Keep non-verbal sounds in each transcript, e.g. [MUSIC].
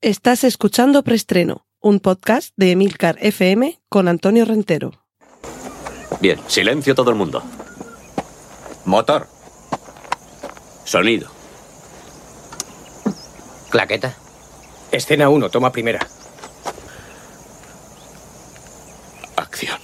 Estás escuchando Preestreno, un podcast de Emilcar FM con Antonio Rentero. Bien, silencio todo el mundo. Motor. Sonido. Claqueta. Escena 1, toma primera. Acción.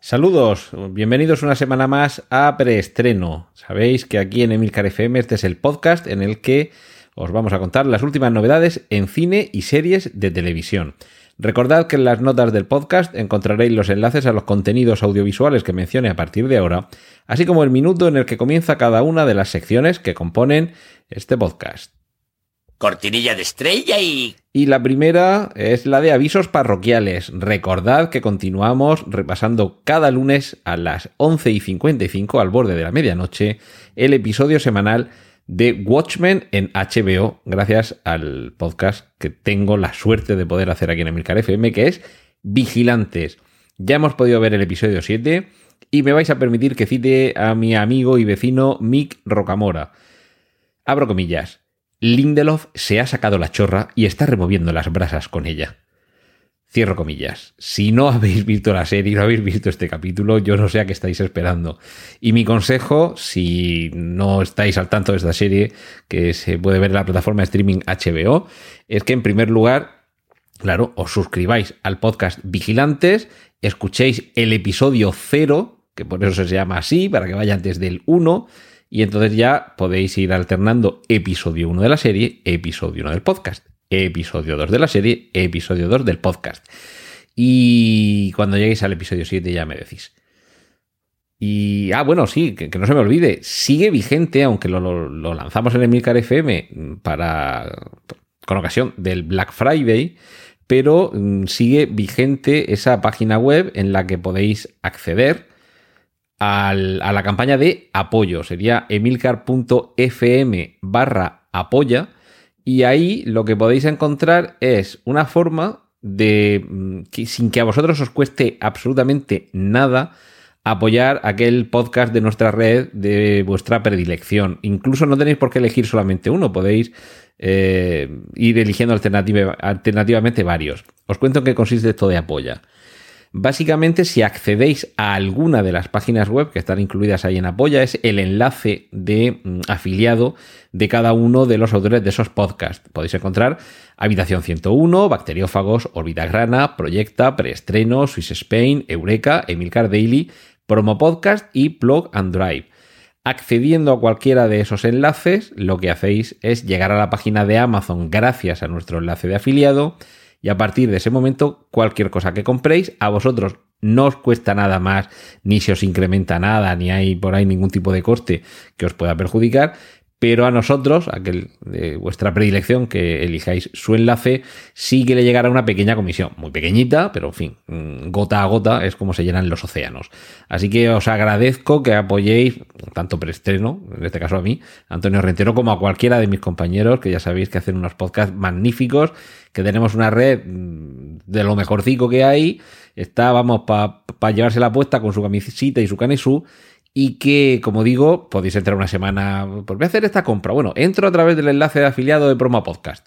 Saludos, bienvenidos una semana más a Preestreno. Sabéis que aquí en Emilcar FM este es el podcast en el que os vamos a contar las últimas novedades en cine y series de televisión. Recordad que en las notas del podcast encontraréis los enlaces a los contenidos audiovisuales que mencione a partir de ahora, así como el minuto en el que comienza cada una de las secciones que componen este podcast. Cortinilla de estrella y... Y la primera es la de avisos parroquiales. Recordad que continuamos repasando cada lunes a las 11 y 55 al borde de la medianoche el episodio semanal de Watchmen en HBO, gracias al podcast que tengo la suerte de poder hacer aquí en Emilcar FM, que es Vigilantes. Ya hemos podido ver el episodio 7 y me vais a permitir que cite a mi amigo y vecino Mick Rocamora. Abro comillas. Lindelof se ha sacado la chorra y está removiendo las brasas con ella. Cierro comillas. Si no habéis visto la serie, no habéis visto este capítulo, yo no sé a qué estáis esperando. Y mi consejo, si no estáis al tanto de esta serie, que se puede ver en la plataforma de streaming HBO, es que en primer lugar, claro, os suscribáis al podcast Vigilantes, escuchéis el episodio 0, que por eso se llama así, para que vayan desde el 1, y entonces ya podéis ir alternando episodio 1 de la serie, episodio 1 del podcast episodio 2 de la serie, episodio 2 del podcast. Y cuando lleguéis al episodio 7 ya me decís. Y, ah, bueno, sí, que, no se me olvide, sigue vigente, aunque lo, lanzamos en el Milcar FM para, con ocasión del Black Friday, pero mm, sigue vigente esa página web en la que podéis acceder a la campaña de apoyo. Sería emilcar.fm barra apoya y ahí lo que podéis encontrar es una forma de, mm, que, sin que a vosotros os cueste absolutamente nada, apoyar aquel podcast de nuestra red de vuestra predilección. Incluso no tenéis por qué elegir solamente uno, podéis eh, ir eligiendo alternativamente varios. Os cuento en qué consiste esto de apoya. Básicamente, si accedéis a alguna de las páginas web que están incluidas ahí en Apoya, es el enlace de mm, afiliado de cada uno de los autores de esos podcasts. Podéis encontrar Habitación 101, Bacteriófagos, Orbitagrana, Proyecta, Preestreno, Swiss Spain, Eureka, Emilcar Daily, Promo Podcast y Plug and Drive. Accediendo a cualquiera de esos enlaces, lo que hacéis es llegar a la página de Amazon gracias a nuestro enlace de afiliado y a partir de ese momento, cualquier cosa que compréis, a vosotros no os cuesta nada más, ni se os incrementa nada, ni hay por ahí ningún tipo de coste que os pueda perjudicar, pero a nosotros, aquel de vuestra predilección que elijáis su enlace, sí que le llegará una pequeña comisión, muy pequeñita, pero en fin, mm, gota a gota es como se llenan los océanos. Así que os agradezco que apoyéis, tanto preestreno, en este caso a mí, Antonio Rentero, como a cualquiera de mis compañeros, que ya sabéis que hacen unos podcasts magníficos, que tenemos una red mm, de lo mejorcico que hay, está, vamos, para llevarse la puesta con su camisita y su canesú, y que, como digo, podéis entrar una semana, pues voy a hacer esta compra. Bueno, entro a través del enlace de afiliado de Promo Podcast.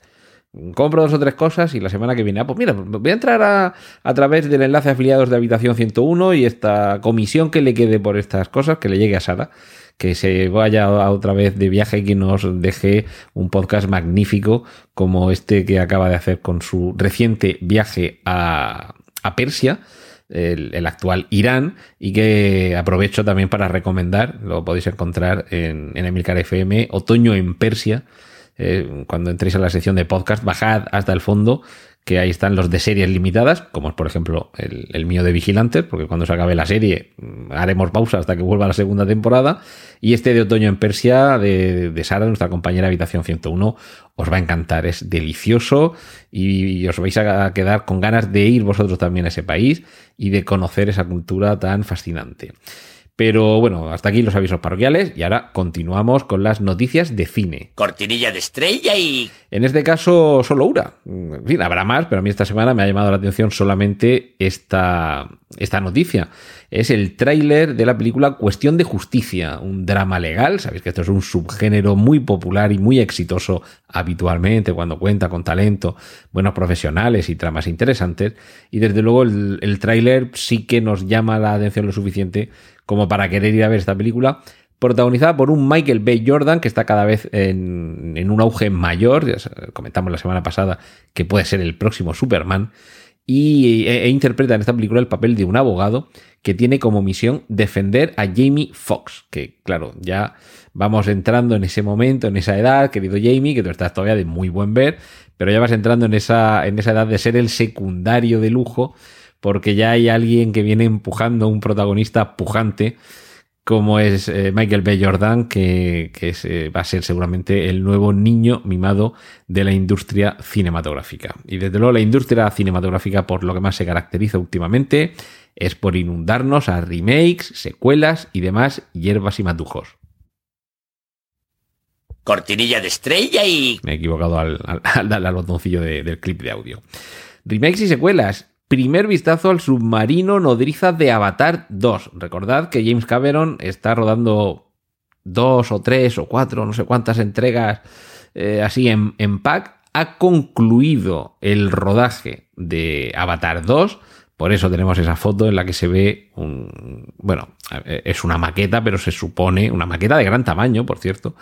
Compro dos o tres cosas y la semana que viene, ah, pues mira, voy a entrar a, a través del enlace de afiliados de Habitación 101 y esta comisión que le quede por estas cosas, que le llegue a Sara, que se vaya otra vez de viaje y que nos deje un podcast magnífico como este que acaba de hacer con su reciente viaje a, a Persia el, actual Irán y que aprovecho también para recomendar, lo podéis encontrar en, en Emilcar FM, Otoño en Persia. Eh, cuando entréis a la sección de podcast, bajad hasta el fondo que ahí están los de series limitadas, como es por ejemplo el, mío de Vigilantes, porque cuando se acabe la serie mm, haremos pausa hasta que vuelva la segunda temporada, y este de Otoño en Persia de, de Sara, nuestra compañera Habitación 101, os va a encantar, es delicioso y os vais a quedar con ganas de ir vosotros también a ese país y de conocer esa cultura tan fascinante. Pero bueno, hasta aquí los avisos parroquiales y ahora continuamos con las noticias de cine. Cortinilla de estrella y... En este caso, solo una. En fin, habrá más, pero a mí esta semana me ha llamado la atención solamente esta, esta noticia. es el tráiler de la película Cuestión de Justicia, un drama legal. Sabéis que esto es un subgénero muy popular y muy exitoso habitualmente cuando cuenta con talento, buenos profesionales y tramas interesantes. Y desde luego el, el tráiler sí que nos llama la atención lo suficiente como para querer ir a ver esta película protagonizada por un Michael B. Jordan que está cada vez en, un auge mayor, ya comentamos la semana pasada que puede ser el próximo Superman, y, e, e, interpreta en esta película el papel de un abogado que tiene como misión defender a Jamie Foxx, que claro, ya vamos entrando en ese momento, en esa edad, querido Jamie, que tú estás todavía de muy buen ver, pero ya vas entrando en esa, en esa edad de ser el secundario de lujo, porque ya hay alguien que viene empujando un protagonista pujante como es eh, Michael B. Jordan, que, eh, va a ser seguramente el nuevo niño mimado de la industria cinematográfica. Y desde luego la industria cinematográfica por lo que más se caracteriza últimamente es por inundarnos a remakes, secuelas y demás hierbas y matujos. Cortinilla de estrella y... Me he equivocado al, darle al, botoncillo del clip de audio. Remakes y secuelas primer vistazo al submarino nodriza de Avatar 2. Recordad que James Cameron está rodando dos o tres o cuatro, no sé cuántas entregas eh, así en, en pack. Ha concluido el rodaje de Avatar 2. Por eso tenemos esa foto en la que se ve un. Bueno, es una maqueta, pero se supone. Una maqueta de gran tamaño, por cierto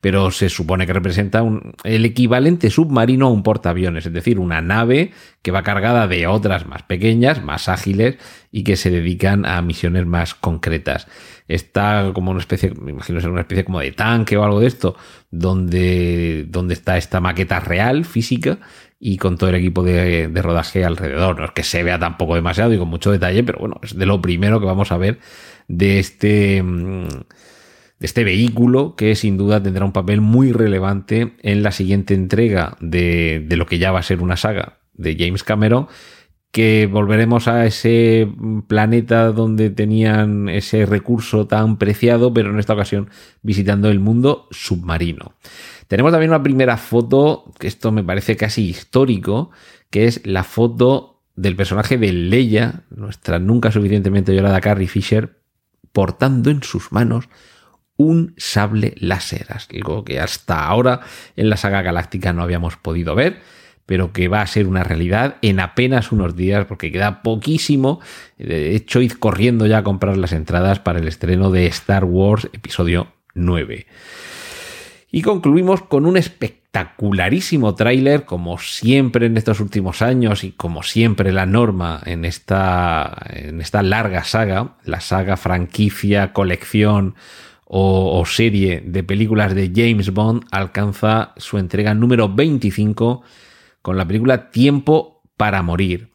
pero se supone que representa un, el equivalente submarino a un portaaviones, es decir, una nave que va cargada de otras más pequeñas, más ágiles y que se dedican a misiones más concretas. Está como una especie, me imagino ser una especie como de tanque o algo de esto, donde, donde está esta maqueta real, física, y con todo el equipo de, de, rodaje alrededor. No es que se vea tampoco demasiado y con mucho detalle, pero bueno, es de lo primero que vamos a ver de este mm, de este vehículo que sin duda tendrá un papel muy relevante en la siguiente entrega de, lo que ya va a ser una saga de James Cameron que volveremos a ese planeta donde tenían ese recurso tan preciado, pero en esta ocasión visitando el mundo submarino. Tenemos también una primera foto, que esto me parece casi histórico, que es la foto del personaje de Leia, nuestra nunca suficientemente llorada Carrie Fisher, portando en sus manos un sable láser, algo que hasta ahora en la saga galáctica no habíamos podido ver, pero que va a ser una realidad en apenas unos días porque queda poquísimo. De hecho, id corriendo ya a comprar las entradas para el estreno de Star Wars episodio 9. Y concluimos con un espectacularísimo tráiler, como siempre en estos últimos años y como siempre la norma en esta, en esta larga saga, la saga franquicia, colección o, serie de películas de James Bond alcanza su entrega número 25 con la película Tiempo para Morir.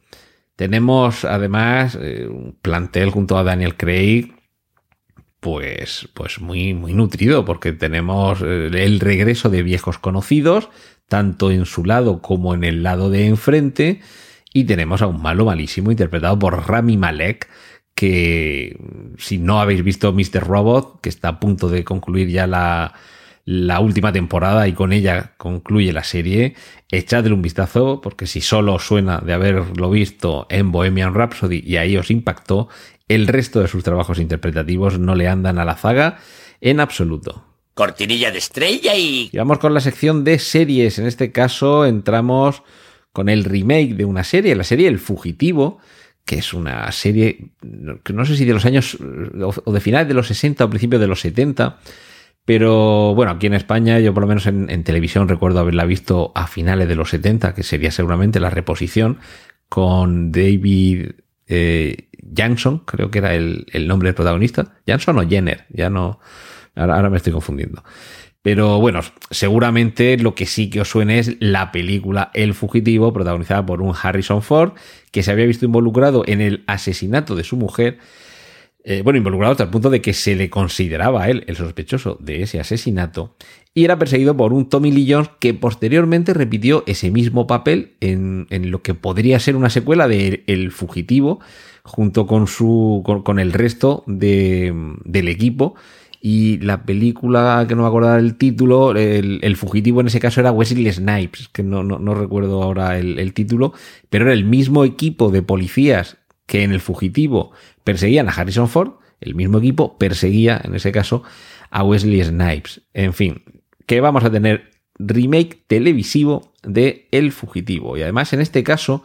Tenemos además eh, un plantel junto a Daniel Craig pues, pues muy, muy nutrido porque tenemos eh, el regreso de viejos conocidos, tanto en su lado como en el lado de enfrente, y tenemos a un malo malísimo interpretado por Rami Malek, que si no habéis visto Mr. Robot, que está a punto de concluir ya la, la última temporada y con ella concluye la serie, echadle un vistazo porque si solo suena de haberlo visto en Bohemian Rhapsody y ahí os impactó, el resto de sus trabajos interpretativos no le andan a la zaga en absoluto. Cortinilla de estrella y... Y vamos con la sección de series. En este caso entramos con el remake de una serie, la serie El Fugitivo, que es una serie, que no sé si de los años, o de finales de los 60 o principios de los 70, pero bueno, aquí en España, yo por lo menos en, televisión recuerdo haberla visto a finales de los 70, que sería seguramente la reposición, con David eh, creo que era el, el, nombre del protagonista. Jackson o Jenner, ya no, ahora, ahora me estoy confundiendo. Pero bueno, seguramente lo que sí que os suene es la película El Fugitivo, protagonizada por un Harrison Ford, que se había visto involucrado en el asesinato de su mujer. Eh, bueno, involucrado hasta el punto de que se le consideraba a él el sospechoso de ese asesinato. Y era perseguido por un Tommy Lee Jones que posteriormente repitió ese mismo papel en, lo que podría ser una secuela de El Fugitivo, junto con, su, con, el resto del equipo y la película, que no me acuerdo el título, el, fugitivo en ese caso era Wesley Snipes, que no, no, recuerdo ahora el, título, pero era el mismo equipo de policías que en El Fugitivo perseguían a Harrison Ford, el mismo equipo perseguía, en ese caso, a Wesley Snipes. En fin, que vamos a tener remake televisivo de El Fugitivo. Y además, en este caso,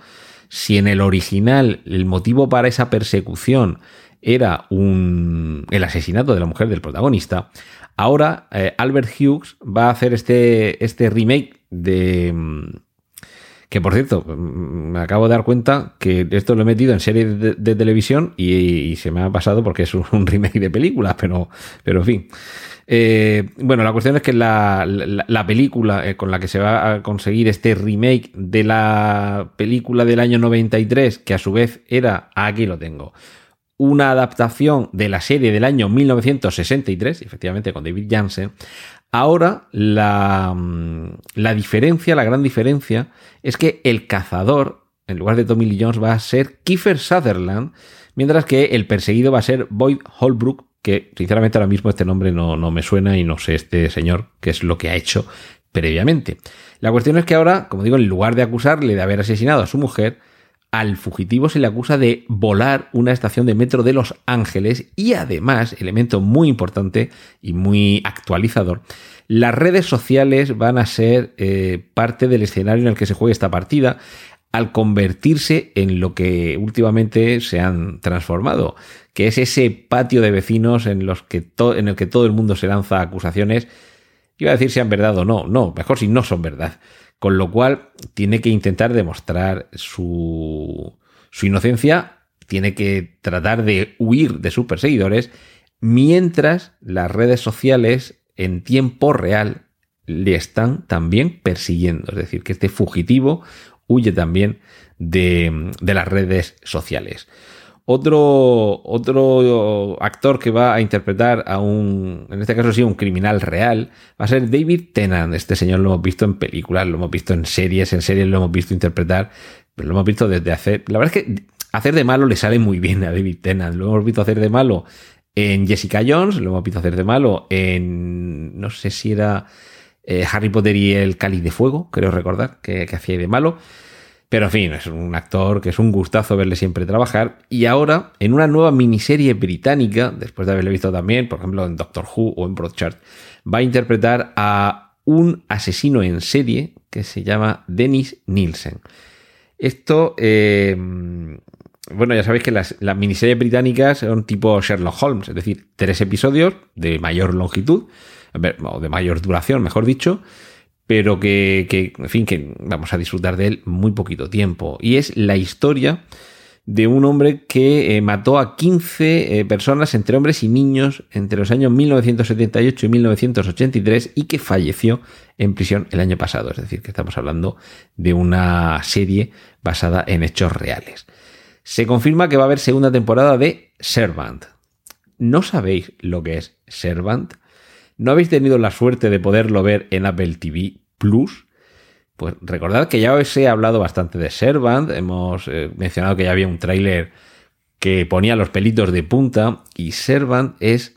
si en el original el motivo para esa persecución era un, el asesinato de la mujer del protagonista, ahora eh, Albert Hughes va a hacer este, este remake de... Mm, que por cierto, mm, me acabo de dar cuenta que esto lo he metido en serie de, televisión y, se me ha pasado porque es [LAUGHS] un, remake de película, pero, pero en fin. Eh, bueno, la cuestión es que la, película eh, con la que se va a conseguir este remake de la película del año 93, que a su vez era, aquí lo tengo, una adaptación de la serie del año 1963, efectivamente con David Jansen, ahora la, la diferencia, la gran diferencia, es que el cazador, en lugar de Tommy Lee Jones, va a ser Kiefer Sutherland, mientras que el perseguido va a ser Boyd Holbrook, que sinceramente ahora mismo este nombre no, no me suena y no sé este señor qué es lo que ha hecho previamente. La cuestión es que ahora, como digo, en lugar de acusarle de haber asesinado a su mujer, al fugitivo se le acusa de volar una estación de metro de Los Ángeles y además, elemento muy importante y muy actualizador, las redes sociales van a ser eh, parte del escenario en el que se juega esta partida al convertirse en lo que últimamente se han transformado, que es ese patio de vecinos en, los que en el que todo el mundo se lanza acusaciones. Iba a decir si han verdad o no, no, mejor si no son verdad. Con lo cual tiene que intentar demostrar su, su inocencia, tiene que tratar de huir de sus perseguidores, mientras las redes sociales en tiempo real le están también persiguiendo. Es decir, que este fugitivo huye también de, las redes sociales. Otro, otro actor que va a interpretar a un, en este caso sí, un criminal real, va a ser David Tennant. Este señor lo hemos visto en películas, lo hemos visto en series, en series lo hemos visto interpretar, pero lo hemos visto desde hacer. La verdad es que hacer de malo le sale muy bien a David Tennant. Lo hemos visto hacer de malo en Jessica Jones, lo hemos visto hacer de malo en, no sé si era eh, Harry Potter y el Cáliz de Fuego, creo recordar, que, hacía de malo. Pero en fin, es un actor que es un gustazo verle siempre trabajar. Y ahora, en una nueva miniserie británica, después de haberle visto también, por ejemplo, en Doctor Who o en Broadchurch, va a interpretar a un asesino en serie que se llama Dennis Nielsen. Esto, eh, bueno, ya sabéis que las, las, miniseries británicas son tipo Sherlock Holmes, es decir, tres episodios de mayor longitud o de mayor duración, mejor dicho, pero que, en fin, que vamos a disfrutar de él muy poquito tiempo. Y es la historia de un hombre que eh, mató a 15 eh, personas, entre hombres y niños, entre los años 1978 y 1983 y que falleció en prisión el año pasado. Es decir, que estamos hablando de una serie basada en hechos reales. Se confirma que va a haber segunda temporada de Servant. ¿No sabéis lo que es Servant? ¿No habéis tenido la suerte de poderlo ver en Apple TV Plus? Pues recordad que ya os he hablado bastante de Servant, hemos eh, mencionado que ya había un tráiler que ponía los pelitos de punta y Servant es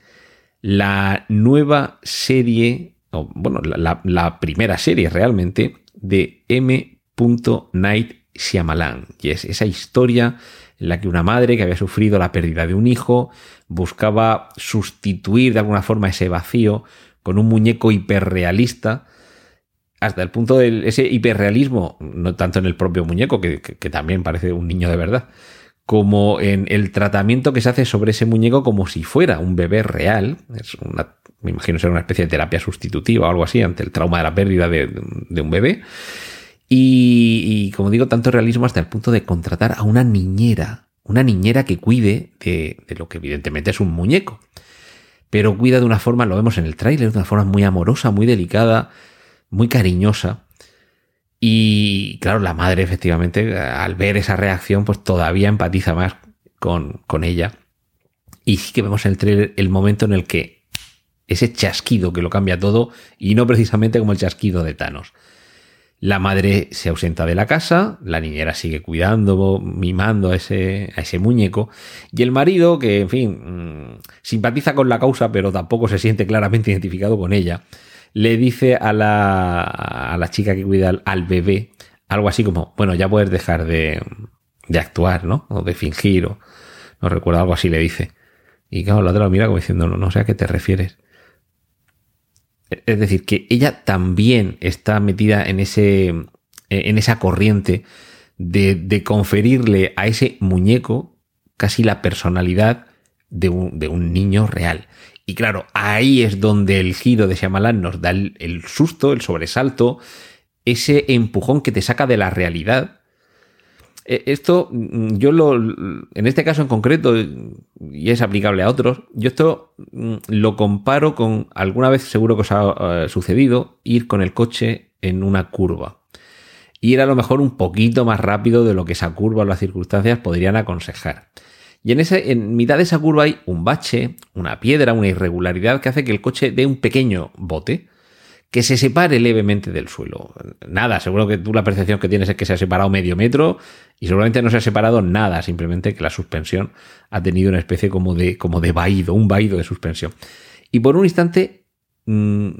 la nueva serie, o bueno, la, primera serie realmente de M. Night Shyamalan y es esa historia en la que una madre que había sufrido la pérdida de un hijo buscaba sustituir de alguna forma ese vacío con un muñeco hiperrealista, hasta el punto de ese hiperrealismo, no tanto en el propio muñeco, que, también parece un niño de verdad, como en el tratamiento que se hace sobre ese muñeco como si fuera un bebé real. Es una, me imagino ser una especie de terapia sustitutiva o algo así ante el trauma de la pérdida de, un bebé. Y, como digo, tanto realismo hasta el punto de contratar a una niñera, una niñera que cuide de, lo que evidentemente es un muñeco. Pero cuida de una forma, lo vemos en el tráiler, de una forma muy amorosa, muy delicada, muy cariñosa. Y claro, la madre efectivamente, al ver esa reacción, pues todavía empatiza más con, con ella. Y sí que vemos en el trailer el momento en el que ese chasquido que lo cambia todo, y no precisamente como el chasquido de Thanos. La madre se ausenta de la casa, la niñera sigue cuidando, mimando a ese, a ese muñeco, y el marido, que en fin, mm, simpatiza con la causa, pero tampoco se siente claramente identificado con ella, le dice a la, a la chica que cuida al, bebé algo así como, bueno, ya puedes dejar de, de actuar, ¿no? O de fingir, o no recuerdo algo así le dice. Y claro, la otra lo mira como diciendo, no, no sé a qué te refieres. Es decir, que ella también está metida en ese. en esa corriente de, de conferirle a ese muñeco casi la personalidad de un, de un, niño real. Y claro, ahí es donde el giro de Shyamalan nos da el, el, susto, el sobresalto, ese empujón que te saca de la realidad. Esto, mm, yo lo, en este caso en concreto, y es aplicable a otros, yo esto mm, lo comparo con, alguna vez seguro que os ha uh, sucedido, ir con el coche en una curva. Ir a lo mejor un poquito más rápido de lo que esa curva o las circunstancias podrían aconsejar. Y en, ese, en mitad de esa curva hay un bache, una piedra, una irregularidad que hace que el coche dé un pequeño bote que se separe levemente del suelo. Nada, seguro que tú la percepción que tienes es que se ha separado medio metro y seguramente no se ha separado nada, simplemente que la suspensión ha tenido una especie como de, como de vaído, un vaído de suspensión. Y por un instante mmm,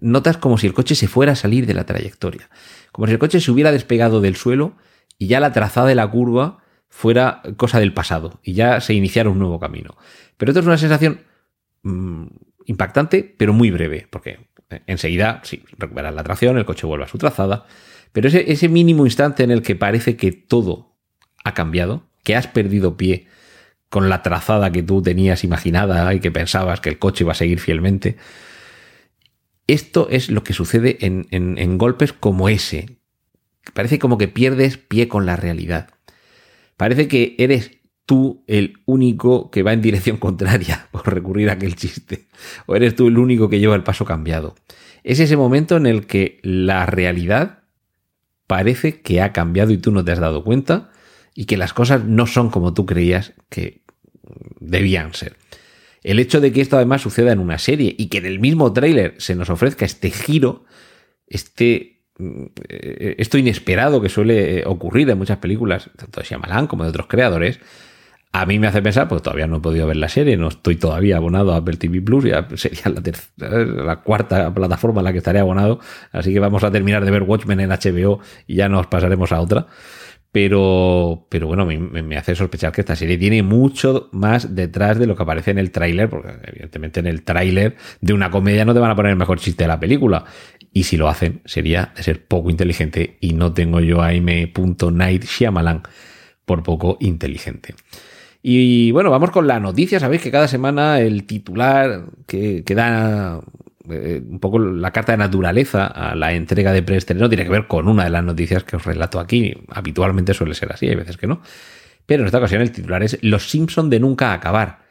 notas como si el coche se fuera a salir de la trayectoria, como si el coche se hubiera despegado del suelo y ya la trazada de la curva fuera cosa del pasado y ya se iniciara un nuevo camino. Pero esto es una sensación mmm, impactante, pero muy breve, porque enseguida, sí, recuperas la tracción, el coche vuelve a su trazada, pero ese, ese mínimo instante en el que parece que todo ha cambiado, que has perdido pie con la trazada que tú tenías imaginada y que pensabas que el coche iba a seguir fielmente, esto es lo que sucede en, en, en golpes como ese. Parece como que pierdes pie con la realidad. Parece que eres tú el único que va en dirección [LAUGHS] contraria por recurrir a aquel chiste. O eres tú el único que lleva el paso cambiado. Es ese momento en el que la realidad parece que ha cambiado y tú no te has dado cuenta y que las cosas no son como tú creías que debían ser. El hecho de que esto además suceda en una serie y que en el mismo tráiler se nos ofrezca este giro, este esto inesperado que suele ocurrir en muchas películas, tanto de Shyamalan como de otros creadores, a mí me hace pensar, porque todavía no he podido ver la serie, no estoy todavía abonado a Apple TV Plus, ya sería la, cuarta plataforma en la que estaré abonado, así que vamos a terminar de ver Watchmen en HBO y ya nos pasaremos a otra. Pero, pero bueno, me, me hace sospechar que esta serie tiene mucho más detrás de lo que aparece en el tráiler, porque evidentemente en el tráiler de una comedia no te van a poner el mejor chiste de la película. Y si lo hacen, sería de ser poco inteligente y no tengo yo a M.Night Shyamalan por poco inteligente. Y bueno, vamos con la noticia. Sabéis que cada semana el titular que, que da eh, un poco la carta de naturaleza a la entrega de preestreno tiene que ver con una de las noticias que os relato aquí. Habitualmente suele ser así, hay veces que no. Pero en esta ocasión el titular es Los Simpson de nunca acabar.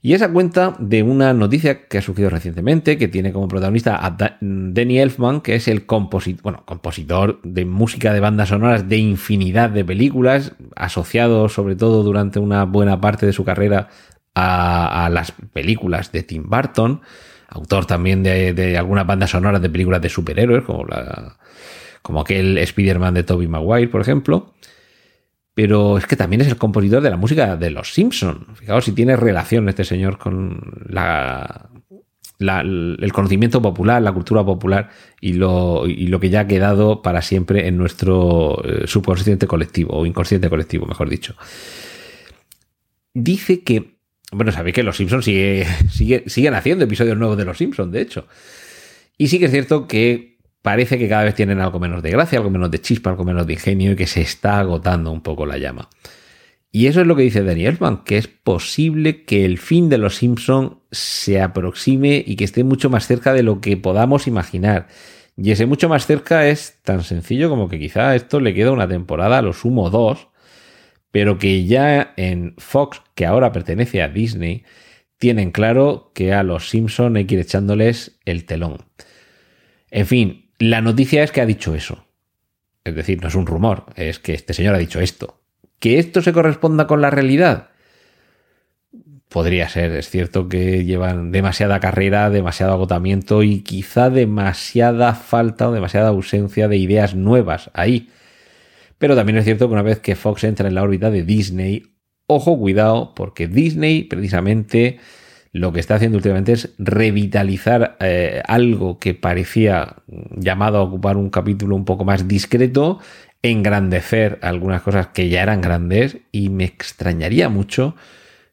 Y esa cuenta de una noticia que ha surgido recientemente, que tiene como protagonista a Danny Elfman, que es el compositor, bueno, compositor de música de bandas sonoras de infinidad de películas, asociado sobre todo durante una buena parte de su carrera a, las películas de Tim Burton, autor también de, de, algunas bandas sonoras de películas de superhéroes, como, la, como aquel Spider-Man de Tobey Maguire, por ejemplo pero es que también es el compositor de la música de Los Simpson. Fijaos si tiene relación este señor con el conocimiento popular, la cultura popular y lo, que ya ha quedado para siempre en nuestro eh, subconsciente colectivo, o inconsciente colectivo, mejor dicho. Dice que, bueno, sabéis que Los sigue, [LAUGHS] siguen haciendo episodios nuevos de Los Simpsons, de hecho. Y sí que es cierto que parece que cada vez tienen algo menos de gracia, algo menos de chispa, algo menos de ingenio y que se está agotando un poco la llama. Y eso es lo que dice Daniel Elfman, que es posible que el fin de los Simpson se aproxime y que esté mucho más cerca de lo que podamos imaginar. Y ese mucho más cerca es tan sencillo como que quizá esto le queda una temporada, lo sumo dos, pero que ya en Fox, que ahora pertenece a Disney, tienen claro que a los Simpson hay que ir echándoles el telón. En fin, la noticia es que ha dicho eso. Es decir, no es un rumor, es que este señor ha dicho esto. ¿Que esto se corresponda con la realidad? Podría ser, es cierto que llevan demasiada carrera, demasiado agotamiento y quizá demasiada falta o demasiada ausencia de ideas nuevas ahí. Pero también es cierto que una vez que Fox entra en la órbita de Disney, ojo, cuidado, porque Disney precisamente lo que está haciendo últimamente es revitalizar eh, algo que parecía llamado a ocupar un capítulo un poco más discreto engrandecer algunas cosas que ya eran grandes y me extrañaría mucho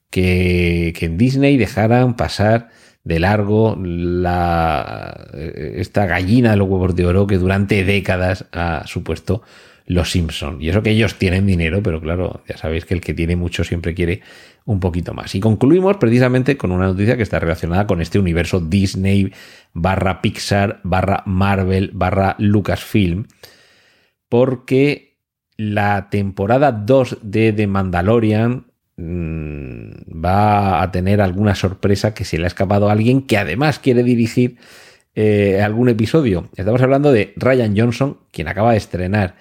que, que en Disney dejaran pasar de largo la, esta gallina de los huevos de oro que durante décadas ha supuesto los Simpson. Y eso que ellos tienen dinero, pero claro, ya sabéis que el que tiene mucho siempre quiere un poquito más. Y concluimos precisamente con una noticia que está relacionada con este universo Disney barra Pixar barra Marvel barra Lucasfilm, porque la temporada 2 de The Mandalorian mm, va a tener alguna sorpresa que se le ha escapado a alguien que además quiere dirigir eh, algún episodio. Estamos hablando de Ryan Johnson, quien acaba de estrenar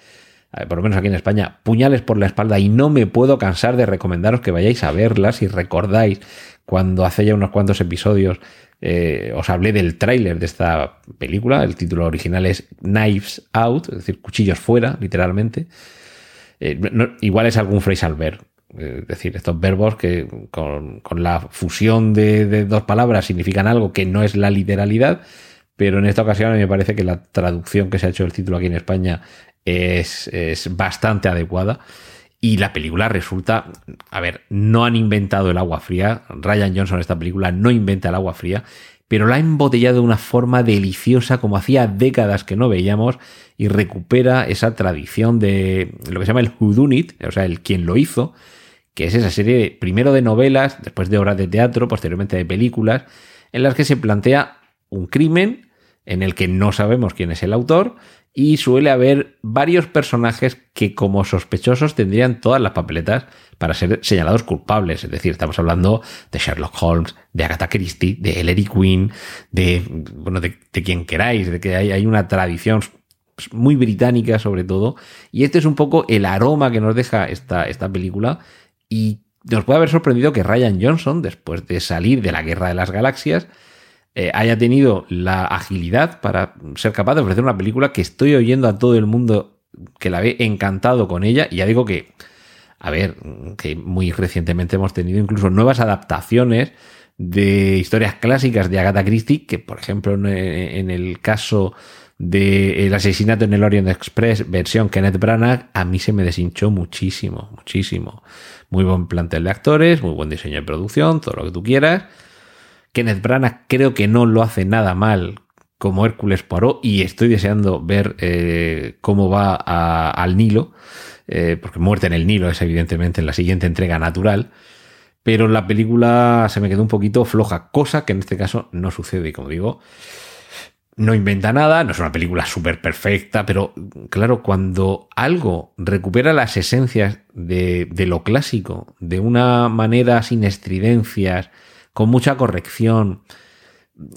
por lo menos aquí en España, puñales por la espalda y no me puedo cansar de recomendaros que vayáis a verlas y recordáis cuando hace ya unos cuantos episodios eh, os hablé del tráiler de esta película, el título original es Knives Out, es decir, cuchillos fuera, literalmente. Eh, igual es algún phrasal verb, eh, es decir, estos verbos que con, la fusión de, de, dos palabras significan algo que no es la literalidad, pero en esta ocasión a mí me parece que la traducción que se ha hecho del título aquí en España es, bastante adecuada. Y la película resulta, a ver, no han inventado el agua fría. Ryan Johnson, esta película, no inventa el agua fría, pero la ha embotellado de una forma deliciosa, como hacía décadas que no veíamos, y recupera esa tradición de lo que se llama el Whodunit, o sea, el quien lo hizo, que es esa serie primero de novelas, después de obras de teatro, posteriormente de películas, en las que se plantea un crimen en el que no sabemos quién es el autor y suele haber varios personajes que como sospechosos tendrían todas las papeletas para ser señalados culpables. Es decir, estamos hablando de Sherlock Holmes, de Agatha Christie, de Ellery Queen, de, bueno, de, quien queráis, de que hay, hay una tradición muy británica sobre todo. Y este es un poco el aroma que nos deja esta, esta película y nos puede haber sorprendido que Ryan Johnson, después de salir de la Guerra de las Galaxias, eh, haya tenido la agilidad para ser capaz de ofrecer una película que estoy oyendo a todo el mundo que la ve encantado con ella. Y ya digo que, a ver, que muy recientemente hemos tenido incluso nuevas adaptaciones de historias clásicas de Agatha Christie, que por ejemplo en el caso del asesinato en el Orient Express versión Kenneth Branagh, a mí se me deshinchó muchísimo, muchísimo. Muy buen plantel de actores, muy buen diseño de producción, todo lo que tú quieras Kenneth Branagh creo que no lo hace nada mal como Hércules Poirot y estoy deseando ver eh, cómo va al Nilo, eh, porque muerte en el Nilo es evidentemente en la siguiente entrega natural, pero la película se me quedó un poquito floja, cosa que en este caso no sucede y como digo, no inventa nada, no es una película súper perfecta, pero claro, cuando algo recupera las esencias de, de lo clásico de una manera sin estridencias, con mucha corrección.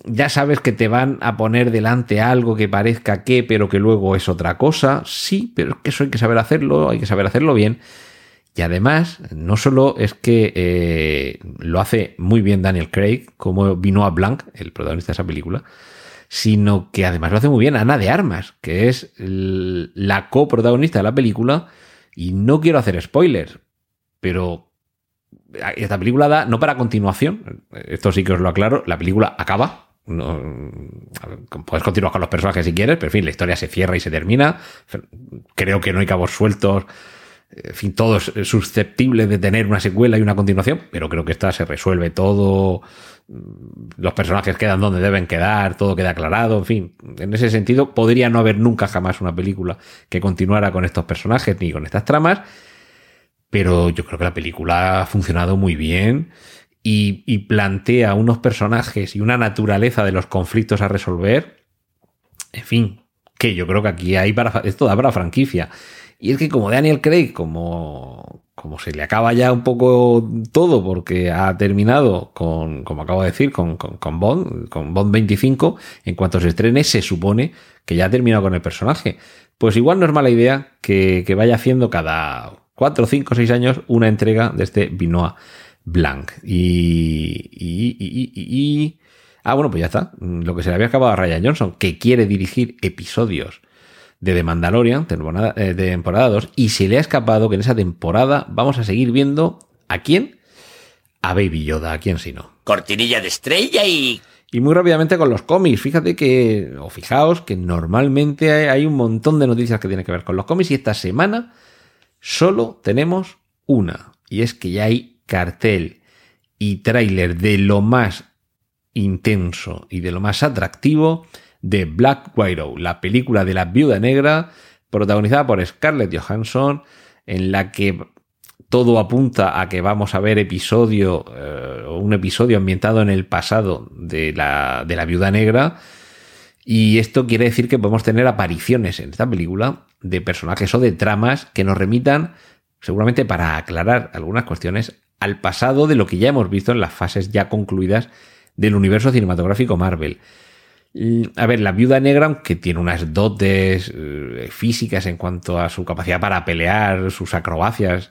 Ya sabes que te van a poner delante algo que parezca que, pero que luego es otra cosa. Sí, pero es que eso hay que saber hacerlo, hay que saber hacerlo bien. Y además, no solo es que eh, lo hace muy bien Daniel Craig, como vino a Blanc, el protagonista de esa película, sino que además lo hace muy bien Ana de Armas, que es la coprotagonista de la película. Y no quiero hacer spoilers, pero esta película da, no para continuación, esto sí que os lo aclaro, la película acaba. puedes continuar con los personajes si quieres, pero en fin, la historia se cierra y se termina. Creo que no hay cabos sueltos. En fin, todo es susceptible de tener una secuela y una continuación, pero creo que esta se resuelve todo. Los personajes quedan donde deben quedar, todo queda aclarado, en fin. En ese sentido, podría no haber nunca jamás una película que continuara con estos personajes ni con estas tramas pero yo creo que la película ha funcionado muy bien y, plantea unos personajes y una naturaleza de los conflictos a resolver. En fin, que yo creo que aquí hay para, esto da para franquicia. Y es que como Daniel Craig, como, como se le acaba ya un poco todo porque ha terminado con, como acabo de decir, con, con, Bond, con Bond 25, en cuanto se estrene se supone que ya ha terminado con el personaje. Pues igual no es mala idea que, que vaya haciendo cada 4, 5, 6 años una entrega de este Vinoa Blanc. Y, y, y, y, Ah, bueno, pues ya está. Lo que se le había acabado a Ryan Johnson, que quiere dirigir episodios de The Mandalorian, temporada, eh, de temporada 2, y se le ha escapado que en esa temporada vamos a seguir viendo a quién? A Baby Yoda, a quién si no. Cortinilla de estrella y... Y muy rápidamente con los cómics. Fíjate que, o fijaos que normalmente hay un montón de noticias que tienen que ver con los cómics y esta semana solo tenemos una. Y es que ya hay cartel y tráiler de lo más intenso y de lo más atractivo de Black Widow, la película de la viuda negra protagonizada por Scarlett Johansson, en la que todo apunta a que vamos a ver episodio, eh, un episodio ambientado en el pasado de la, de la viuda negra. Y esto quiere decir que podemos tener apariciones en esta película de personajes o de tramas que nos remitan, seguramente para aclarar algunas cuestiones, al pasado de lo que ya hemos visto en las fases ya concluidas del universo cinematográfico Marvel. A ver, la viuda negra, aunque tiene unas dotes eh, físicas en cuanto a su capacidad para pelear, sus acrobacias,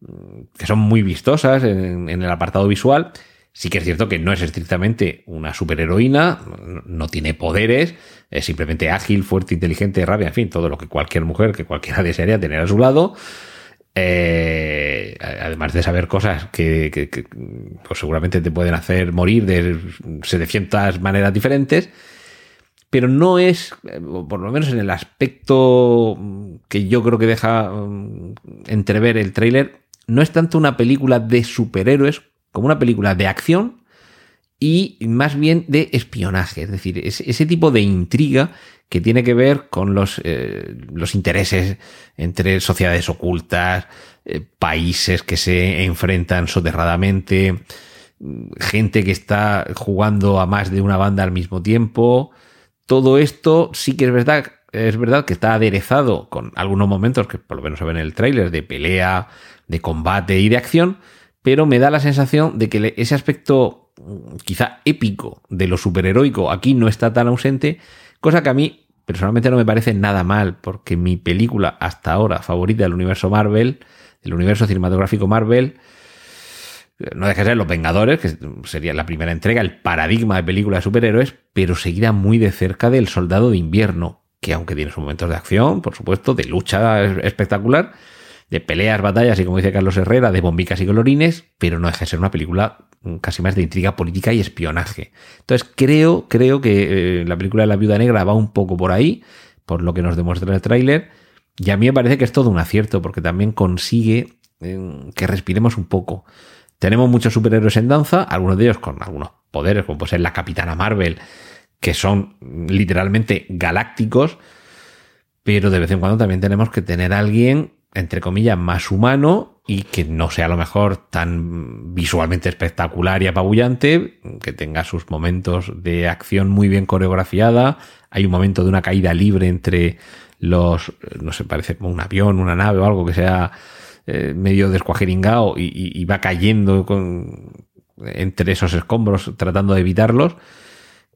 mm, que son muy vistosas en, el apartado visual, sí que es cierto que no es estrictamente una superheroína, no tiene poderes, es simplemente ágil, fuerte, inteligente, rápida, en fin, todo lo que cualquier mujer, que cualquiera [LAUGHS] desearía tener a su lado. Eh, además de saber cosas que, pues seguramente te pueden hacer morir de 700 maneras diferentes, pero no es, por lo menos en el aspecto que yo creo que deja mm, entrever el tráiler, no es tanto una película de superhéroes como una película de acción y más bien de espionaje, es decir, ese tipo de intriga que tiene que ver con los, eh, los intereses entre sociedades ocultas, eh, países que se enfrentan soterradamente, gente que está jugando a más de una banda al mismo tiempo. Todo esto sí que es verdad, es verdad que está aderezado con algunos momentos que por lo menos se ven en el tráiler de pelea, de combate y de acción, pero me da la sensación de que ese aspecto mm, quizá épico de lo superheroico aquí no está tan ausente, cosa que a mí personalmente no me parece nada mal, porque mi película hasta ahora favorita del universo Marvel, del universo cinematográfico Marvel, no deja de ser Los Vengadores, que sería la primera entrega, el paradigma de película de superhéroes, pero seguida muy de cerca del Soldado de Invierno, que aunque tiene sus momentos de acción, por supuesto, de lucha espectacular, de peleas, batallas y como dice Carlos Herrera, de bombicas y colorines, pero no deja de ser una película casi más de intriga política y espionaje. Entonces creo, creo que eh, la película de la Viuda Negra va un poco por ahí, por lo que nos demuestra el tráiler, y a mí me parece que es todo un acierto, porque también consigue eh, que respiremos un poco. Tenemos muchos superhéroes en danza, algunos de ellos con algunos poderes, como puede ser la Capitana Marvel, que son literalmente galácticos, pero de vez en cuando también tenemos que tener a alguien entre comillas, más humano y que no sea a lo mejor tan visualmente espectacular y apabullante, que tenga sus momentos de acción muy bien coreografiada. Hay un momento de una caída libre entre los, no sé, parece como un avión, una nave o algo que sea eh, medio descuajeringado y, va cayendo con, entre esos escombros tratando de evitarlos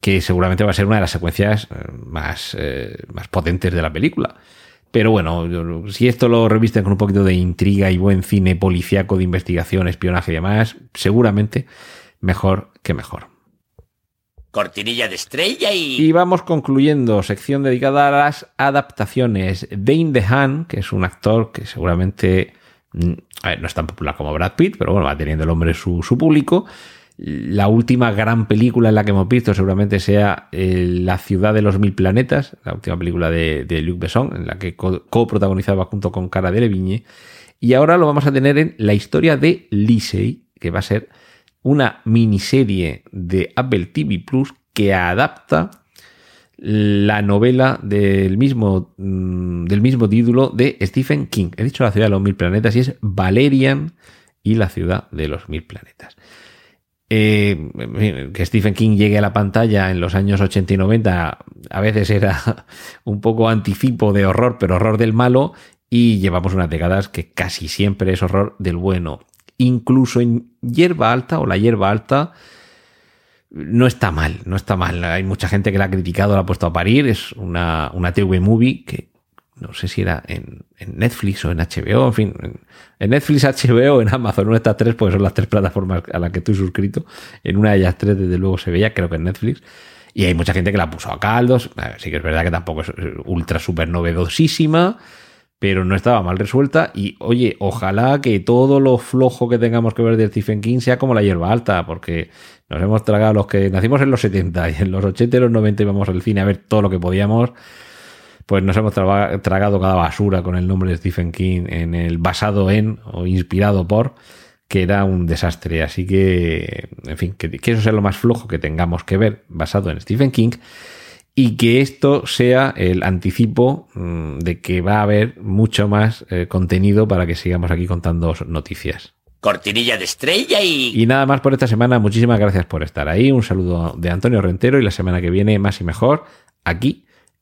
que seguramente va a ser una de las secuencias eh, más, eh, más potentes de la película. Pero bueno, si esto lo revisten con un poquito de intriga y buen cine policiaco de investigación, espionaje y demás, seguramente mejor que mejor. Cortinilla de estrella y... Y vamos concluyendo, sección dedicada a las adaptaciones. Dane DeHaan, que es un actor que seguramente mm, no es tan popular como Brad Pitt, pero bueno, va teniendo el hombre su, su público. La última gran película en la que hemos visto seguramente sea eh, La ciudad de los mil planetas, la última película de, Luc Besson, en la que coprotagonizaba junto con Cara Delevingne. Y ahora lo vamos a tener en La historia de Lisey, que va a ser una miniserie de Apple TV Plus que adapta la novela del mismo, mm, del mismo título de Stephen King. He dicho la ciudad de los mil planetas y es Valerian y la ciudad de los mil planetas. Eh, que Stephen King llegue a la pantalla en los años 80 y 90 a veces era [LAUGHS] un poco anticipo de horror, pero horror del malo, y llevamos unas décadas que casi siempre es horror del bueno. Incluso en hierba alta o la hierba alta no está mal, no está mal. Hay mucha gente que la ha criticado, la ha puesto a parir. Es una, una TV movie que no sé si era en, Netflix o en HBO, en fin, en, Netflix, HBO, en Amazon, una de estas tres, porque son las tres plataformas a las que estoy suscrito. En una de ellas tres, desde luego, se veía, creo que en Netflix. Y hay mucha gente que la puso a caldos. Sí que es verdad que tampoco es ultra súper novedosísima, pero no estaba mal resuelta y oye, ojalá que todo lo flojo que tengamos que ver de Stephen King sea como la hierba alta, porque nos hemos tragado los que nacimos en los 70 y en los 80 y los 90 íbamos al cine a ver todo lo que podíamos, pues nos hemos tragado cada basura con el nombre de Stephen King en el basado en o inspirado por que era un desastre. Así que, en fin, que, que eso sea lo más flojo que tengamos que ver basado en Stephen King y que esto sea el anticipo mm, de que va a haber mucho más eh, contenido para que sigamos aquí contando noticias. Cortinilla de estrella y... Y nada más por esta semana. Muchísimas gracias por estar ahí. Un saludo de Antonio Rentero y la semana que viene más y mejor aquí